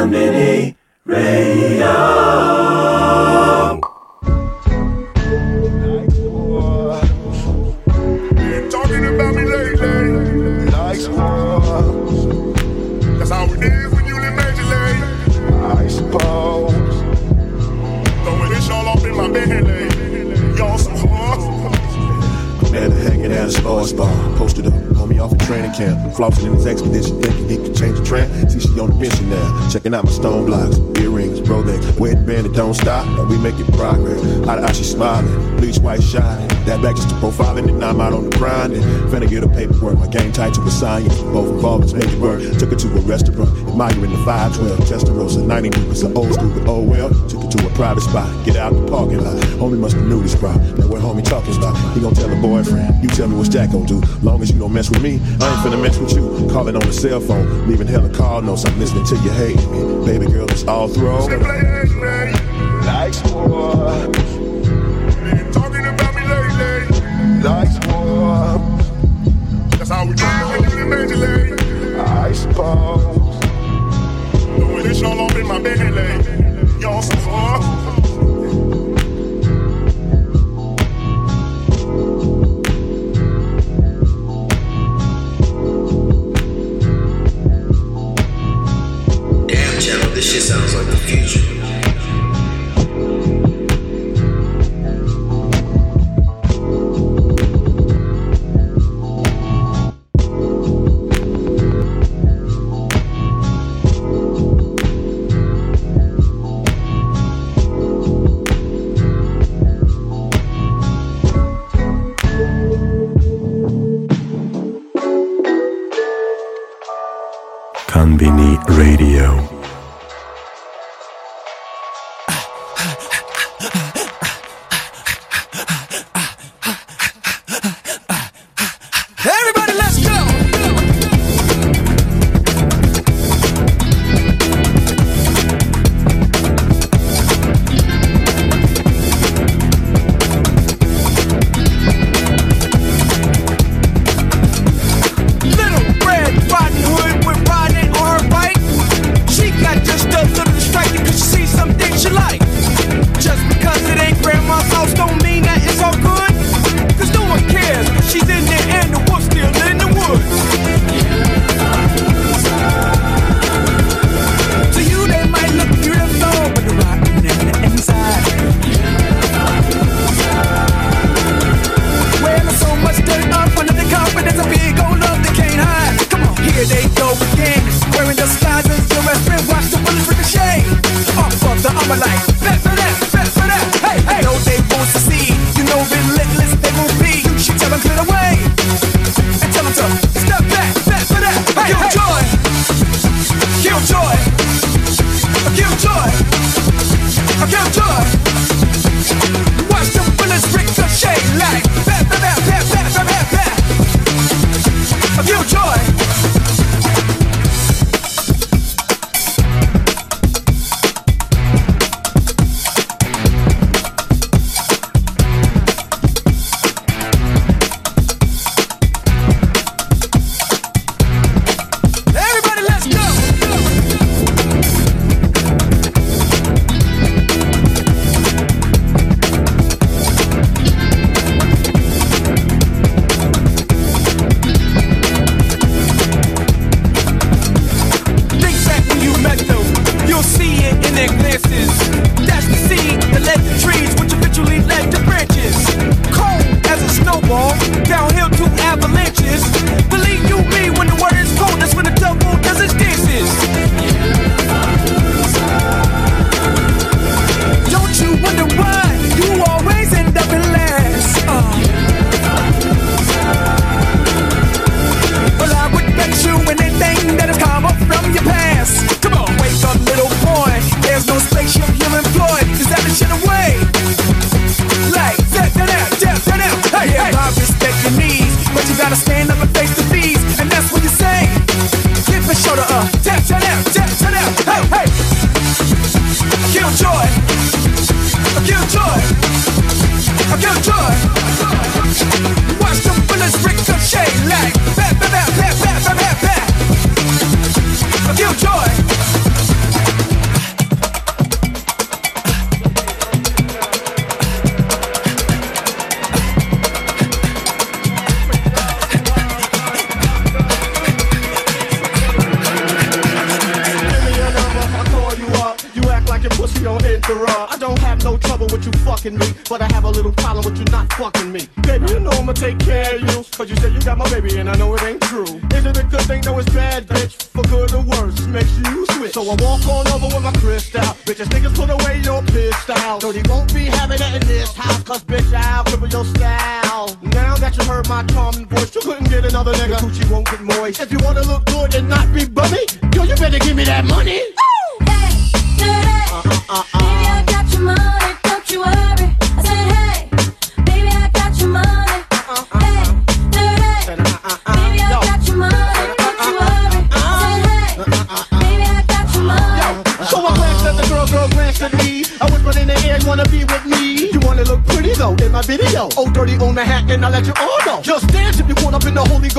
Konbini Radio. Talking about me lately. Nice one. That's how it is when you live majorly. I suppose. Throwing this all off in my belly. Y'all some whores. Man hanging at a sports bar, training camp, flossing in his expedition, thinking he could change the trend. See, she on the mission now, checking out my stone blocks, earrings, Rolex, wedding band that don't stop, and we making progress. Eye to eye, she smiling, bleach white shining. That back just to profiling, and I'm out on the grind. And finna get her paperwork, my game tight to a science. Both involvements make it work. Took her to a restaurant, admiring the 512, Testarossa, 90 was an old school, but oh well. Took her to a private spot, get out the parking lot. Homie must have knew this spot. That what homie talking about. He gon' tell her boyfriend, you tell me what Jack gon' do. Long as you don't mess with me, I ain't finna mess with you. Calling on the cell phone, leaving hella call notes. I'm listening to you hate me. Baby girl, it's all through. Nice one. Lately. Nice. That's how we do it. I suppose. Throwing this all off in my belly. Y'all. Damn, channel, this shit sounds like the future. Konbini Radio.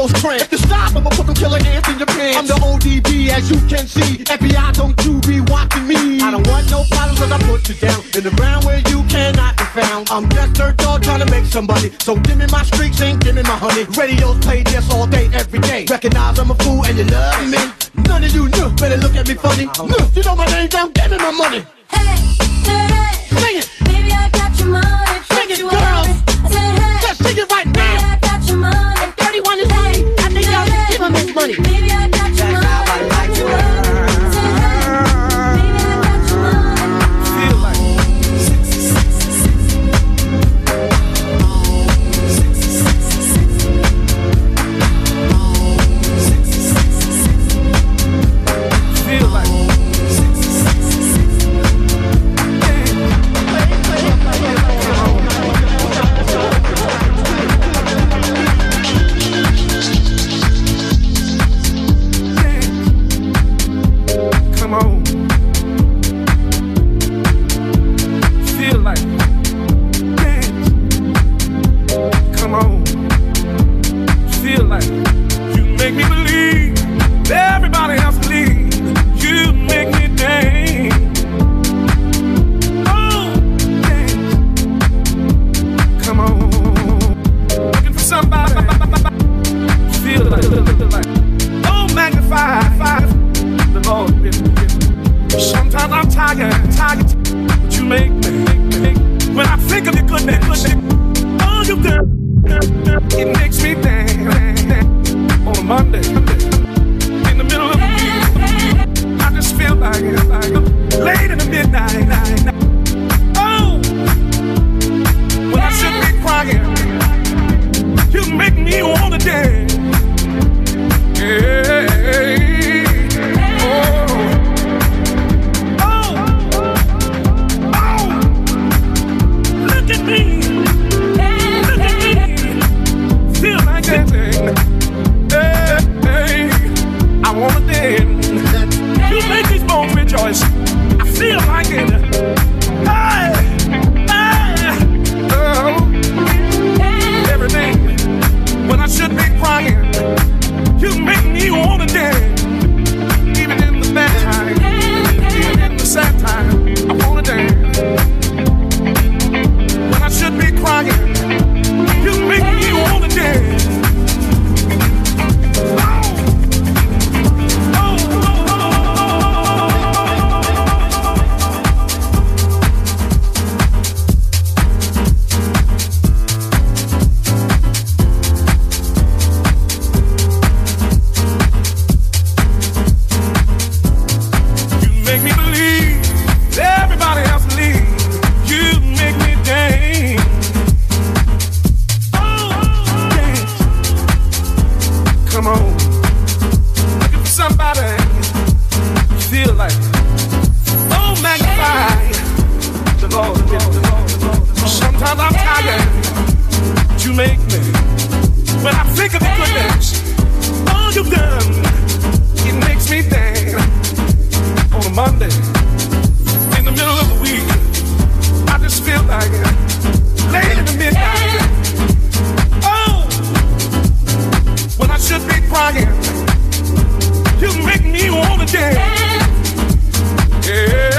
close friend. Stop, I'ma put them killer ants in your pants. I'm the ODB, as you can see. FBI, don't you be watching me. I don't want no problems, cause I put you down. In the ground where you cannot be found. I'm just third dog trying to make somebody. So give me my streaks and give me my honey. Radios play this all day, every day. Recognize I'm a fool and you love me. None of you knew, better look at me funny. No, you know my name, don't give me my money. Hey, hey, hey. Baby, I got your money. I'm tired. You make me. When I think of the goodness, all you've done, it makes me dance on a Monday in the middle of the week. I just feel like it. late in the midnight. Oh, when I should be crying, you make me want to dance. Yeah.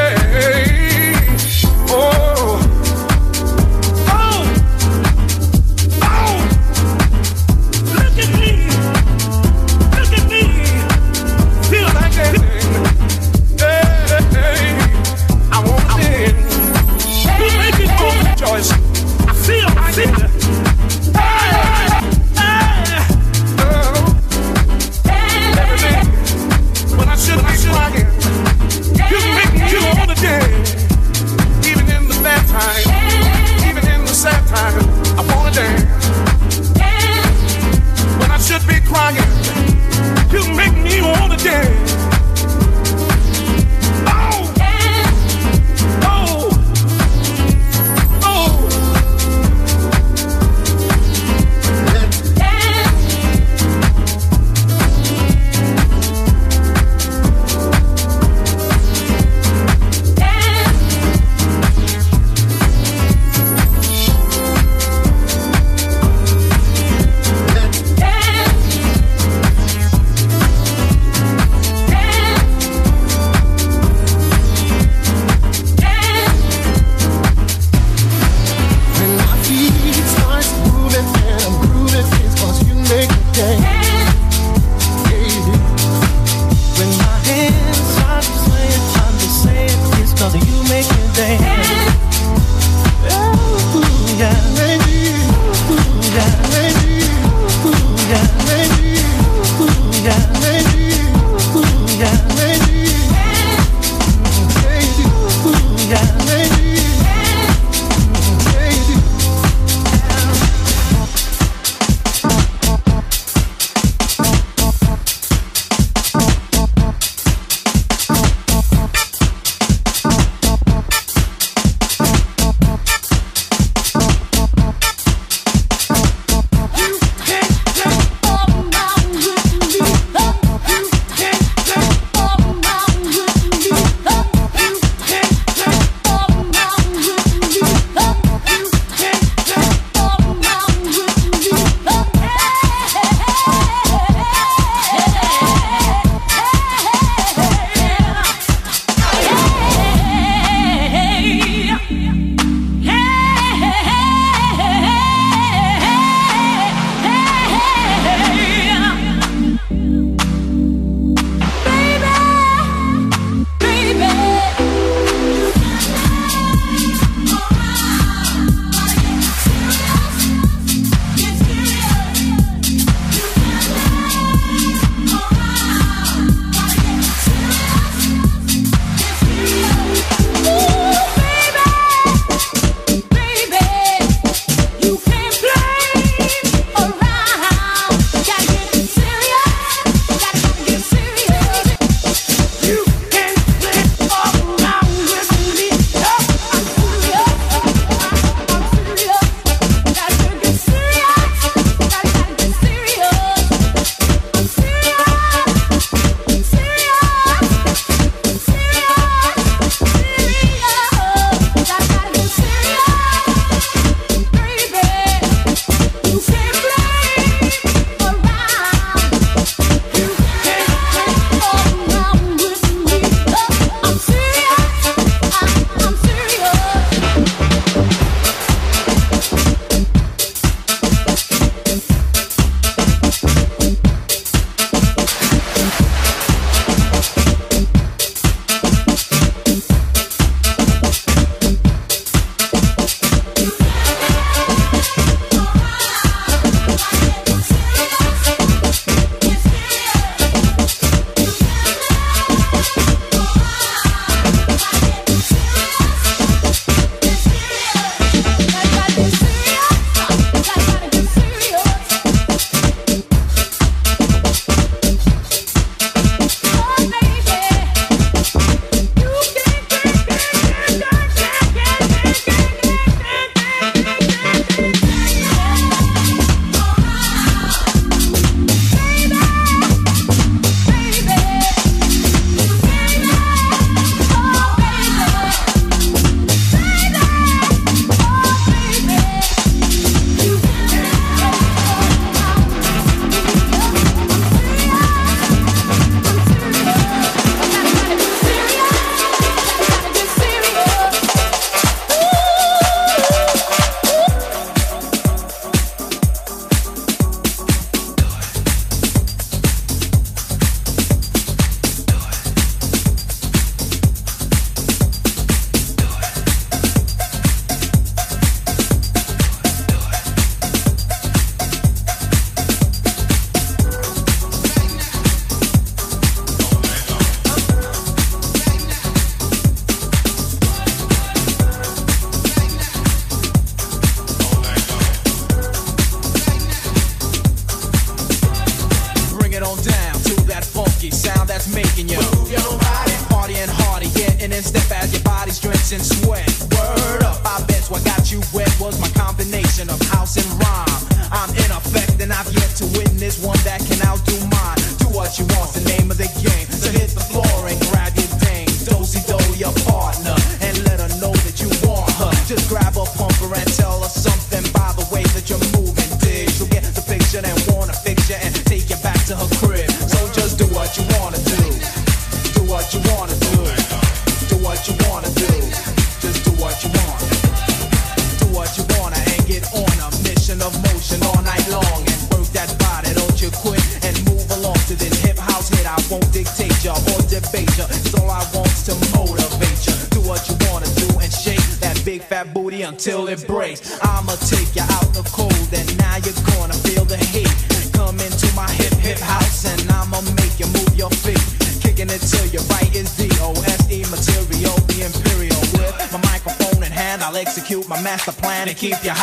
keep your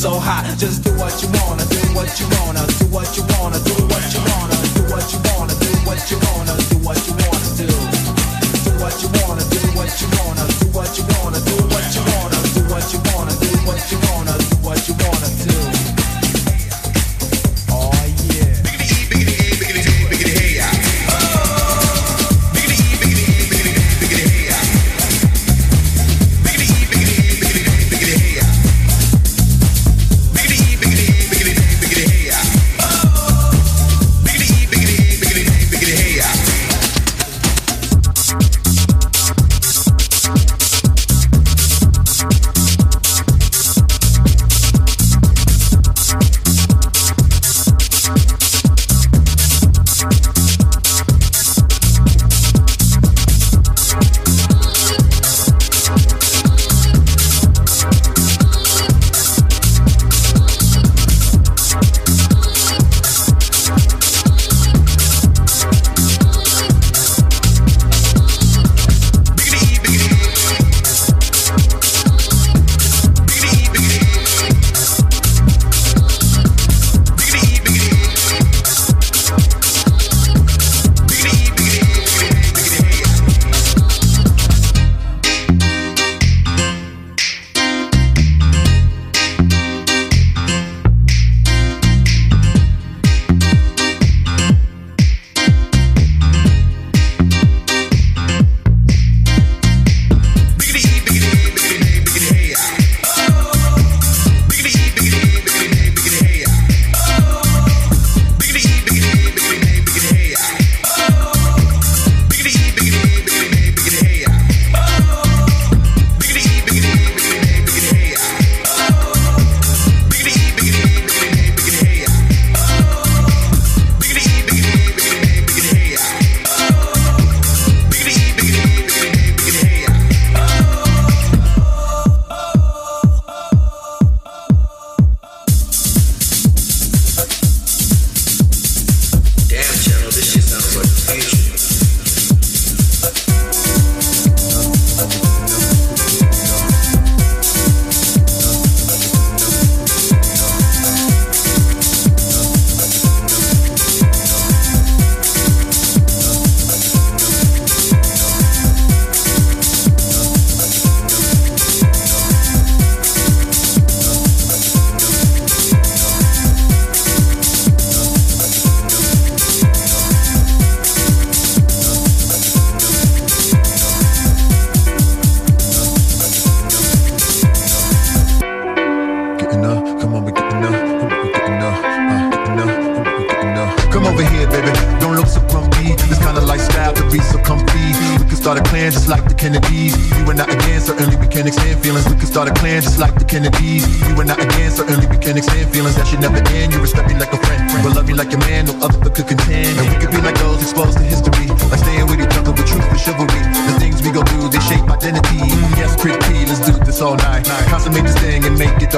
so hot. Just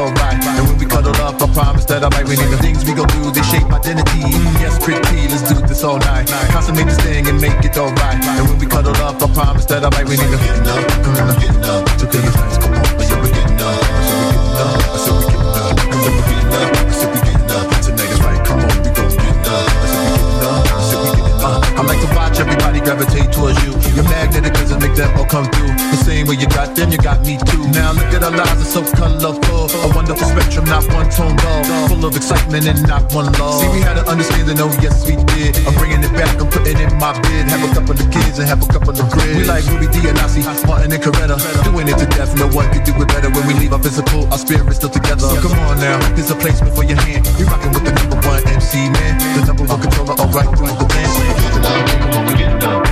alright. And when we cuddle up, I promise that I might win. The things we go do, they shape identity. Yes, pretty, let's do this all night. Consummate this thing and make it alright. And when we cuddle up, I promise that I might win. We're getting up, we're getting up. Today is nice, come on, we're getting up. So we're getting so we're getting up. So we're getting so we're getting. Tonight is right, come on, we gon' get up. So we're getting up. I like to watch everybody gravitate towards you you're magnetic cause it make them all come through. The same way you got them, you got me too. Now look at our lives, it's so colorful. A wonderful spectrum, not one tone dull. Full of excitement and not one lull. See, we had an understanding, oh yes we did. I'm bringing it back, I'm putting in my bid. Have a couple of kids and have a couple of grids. We like Ruby Dee and Ossie, Martin and Coretta. Doing it to death, no one can do it better. When we leave our physical, our spirit's still together. So come on now, here's a placement for your hand. You rocking with the number one MC man, the number one controller, alright, through the dance. Come on, we get down. I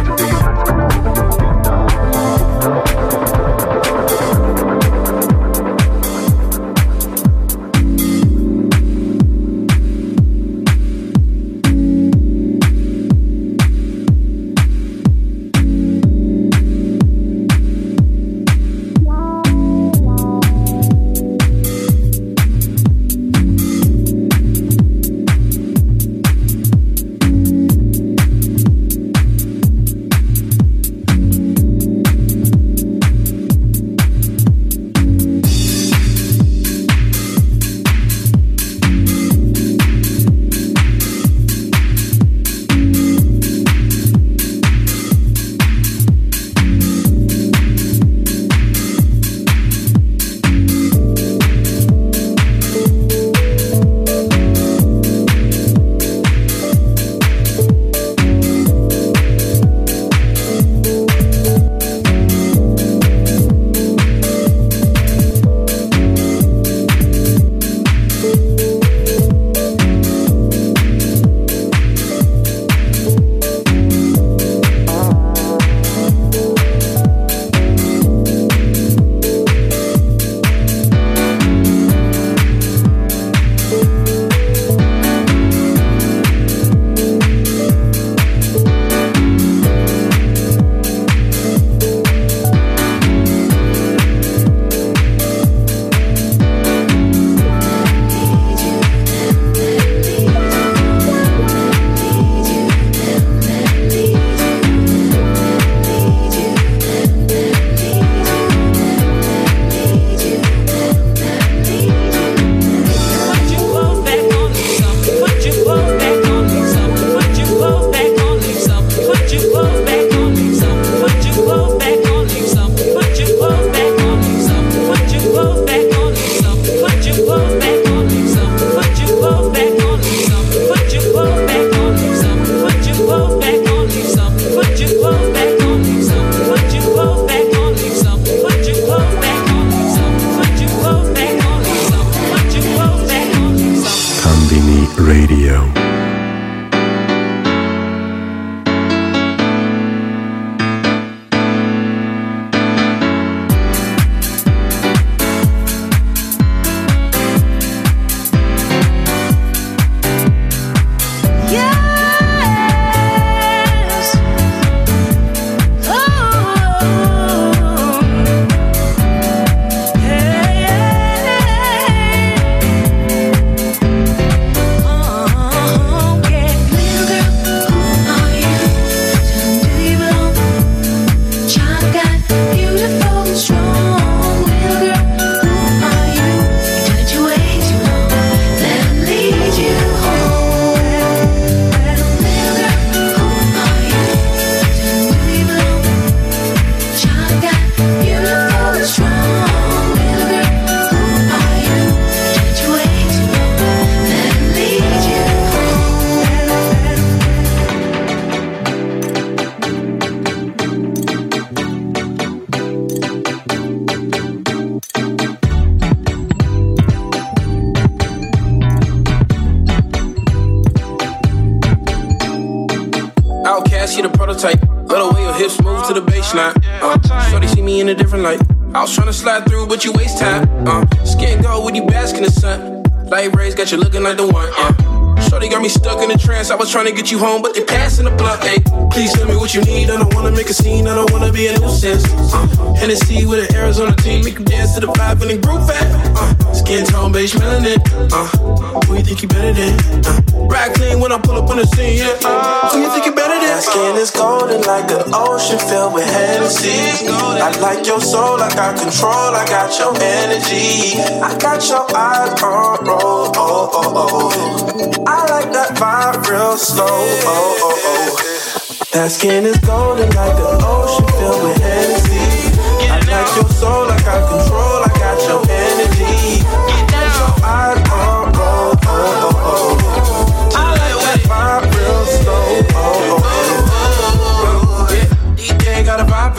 got you looking like the one. Uh, Shorty got me stuck in a trance. I was trying to get you home, but they passing the blunt. Hey, please tell me what you need. I don't wanna make a scene. I don't wanna be a nuisance. Uh, Hennessy with an Arizona team. Make them dance to the vibe and then groove. Uh, skin tone, beige melanin. Uh, who you think you better than? Uh, ride clean when I pull up on the scene. Yeah. Uh, who you think you better than? My skin is golden like an ocean filled with Hennessy. I like your soul, I got control, I got your energy. I got your eyes on roll, oh, oh, oh. I like that vibe real slow, oh, oh, oh. That skin is golden like the ocean filled with Hennessy. I like your soul, I control, I got your energy. I Got your eyes on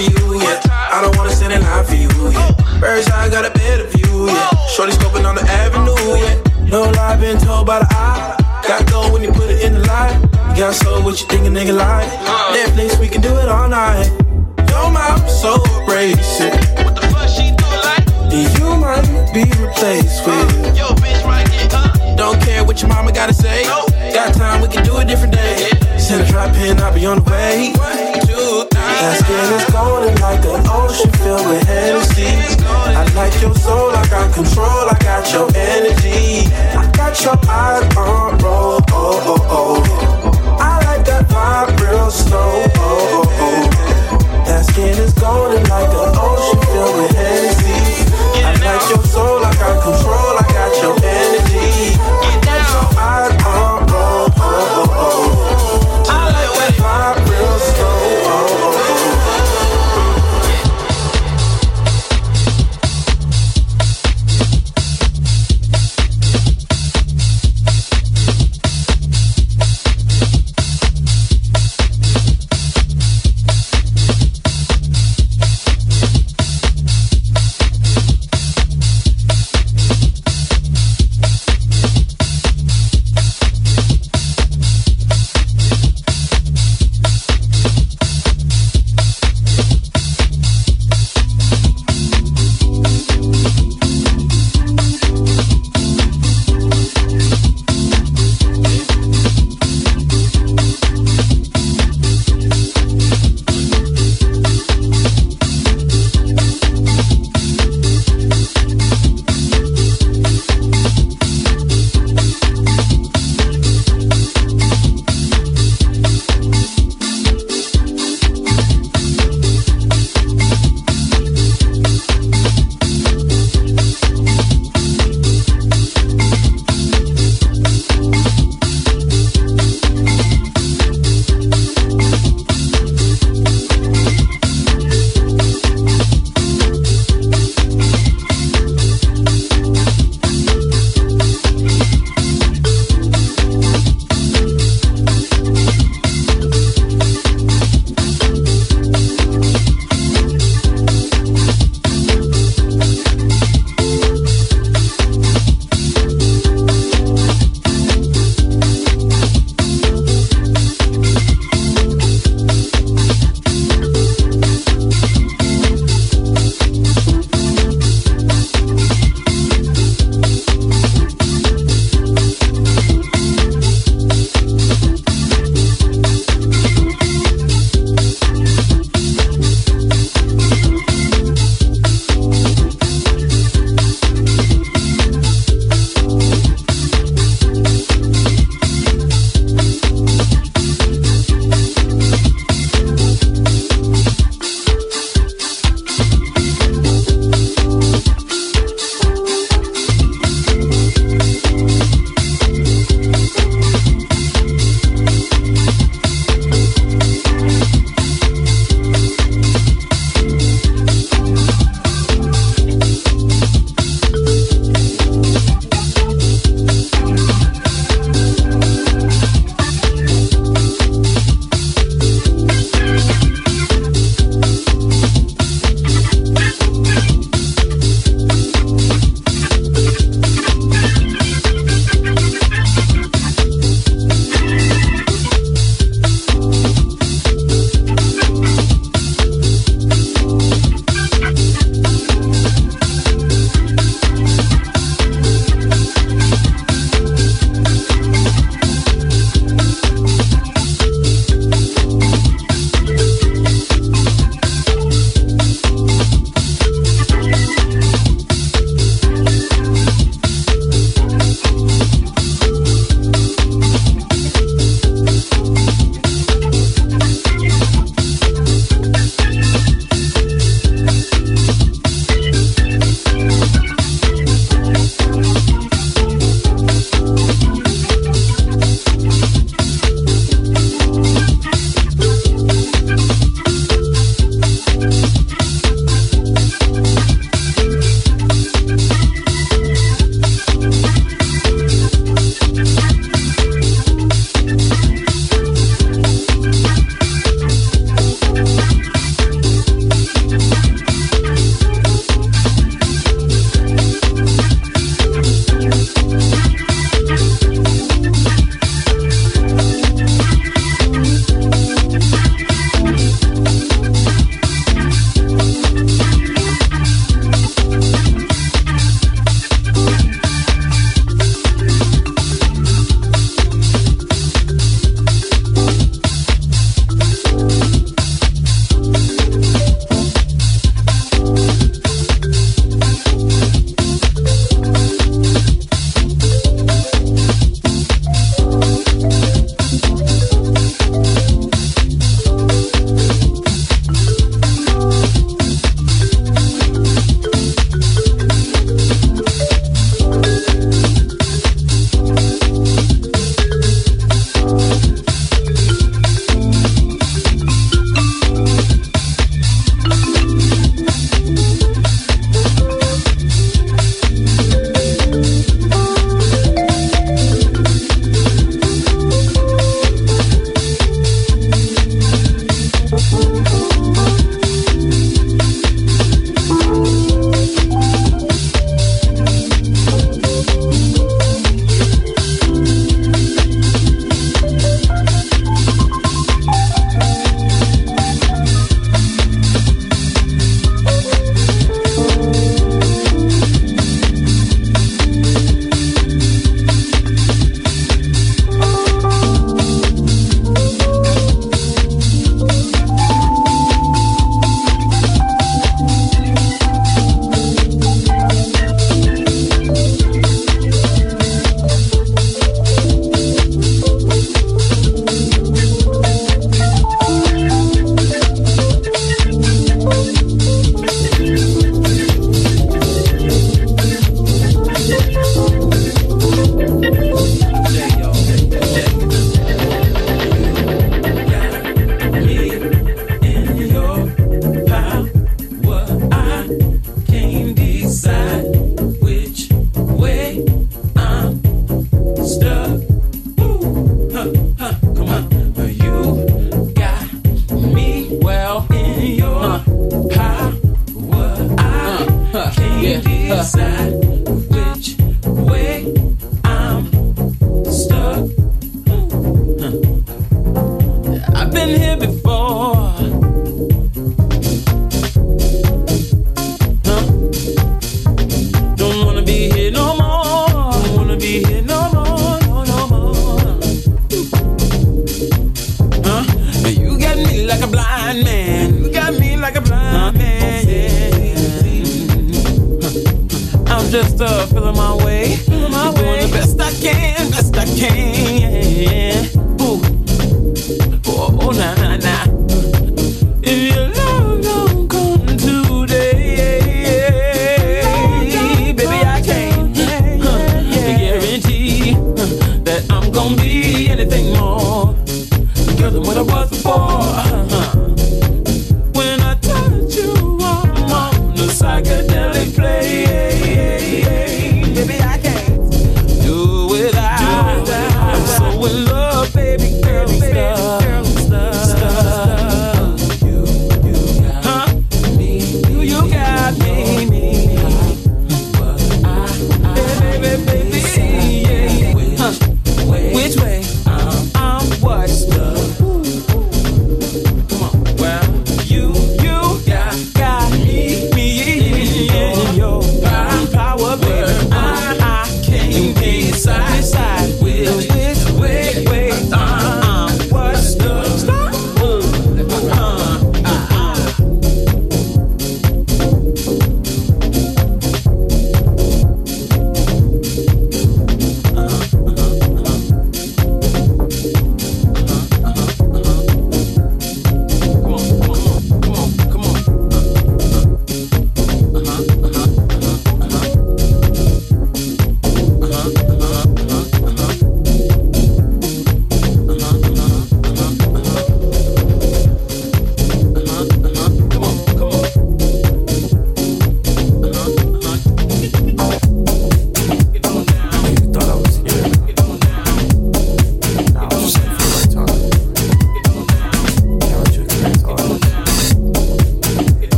for you, yeah. I don't wanna sit in line for you, yeah. Bird's eye got a better view, yeah. Shorty scoping on the avenue, yeah. No lie, been told by the eye. Got gold when you put it in the light. You got soul, what you think a nigga like? Netflix, we can do it all night. Your mouth so abrasive. What the fuck she do like? You might be replaced with. Yo, bitch, right here? Don't care what your mama gotta say. Got time, we can do a different day. Send a drop in, I'll be on the way. That skin is golden like the ocean filled with Hennessy. I like your soul, I got control, I got your energy. I got your eyes on roll, oh, oh, oh. I like that vibe real slow, oh, oh, oh. That skin is golden like the ocean filled with Hennessy. I like your soul, I got control, I got your energy. I got your eyes on roll, oh, oh, oh. I like that vibe real slow, oh, oh.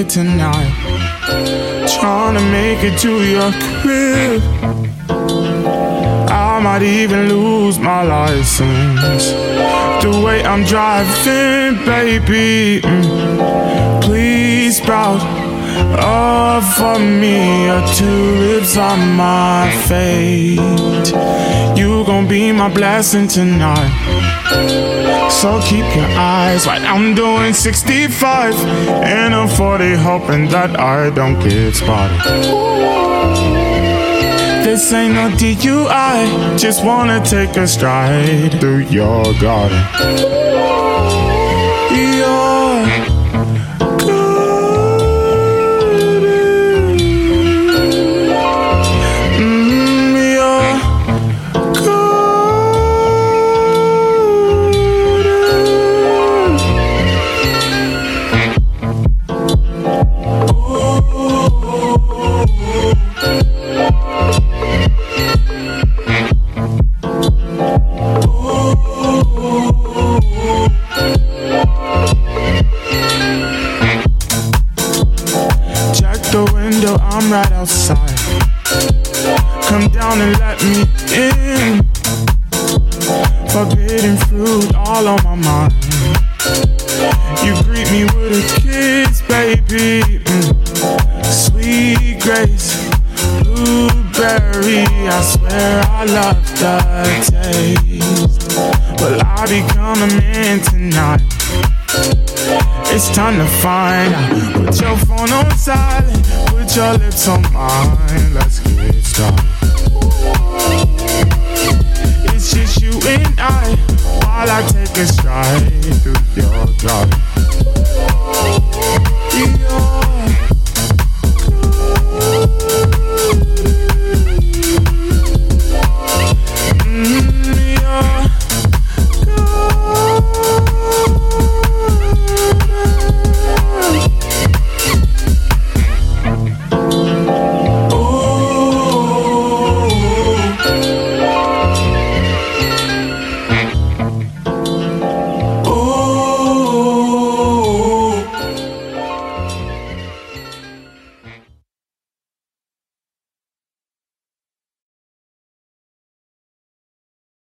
Ticket tonight. Trying to make it to your crib. I might even lose my license. The way I'm driving, baby. mm. Please sprout for me your tulips on my fate. You gon' be my blessing tonight. So keep your eyes right. I'm doing 65 and I'm 40, hoping that I don't get spotted. This ain't no DUI, just wanna take a stride through your garden. Lips on mine.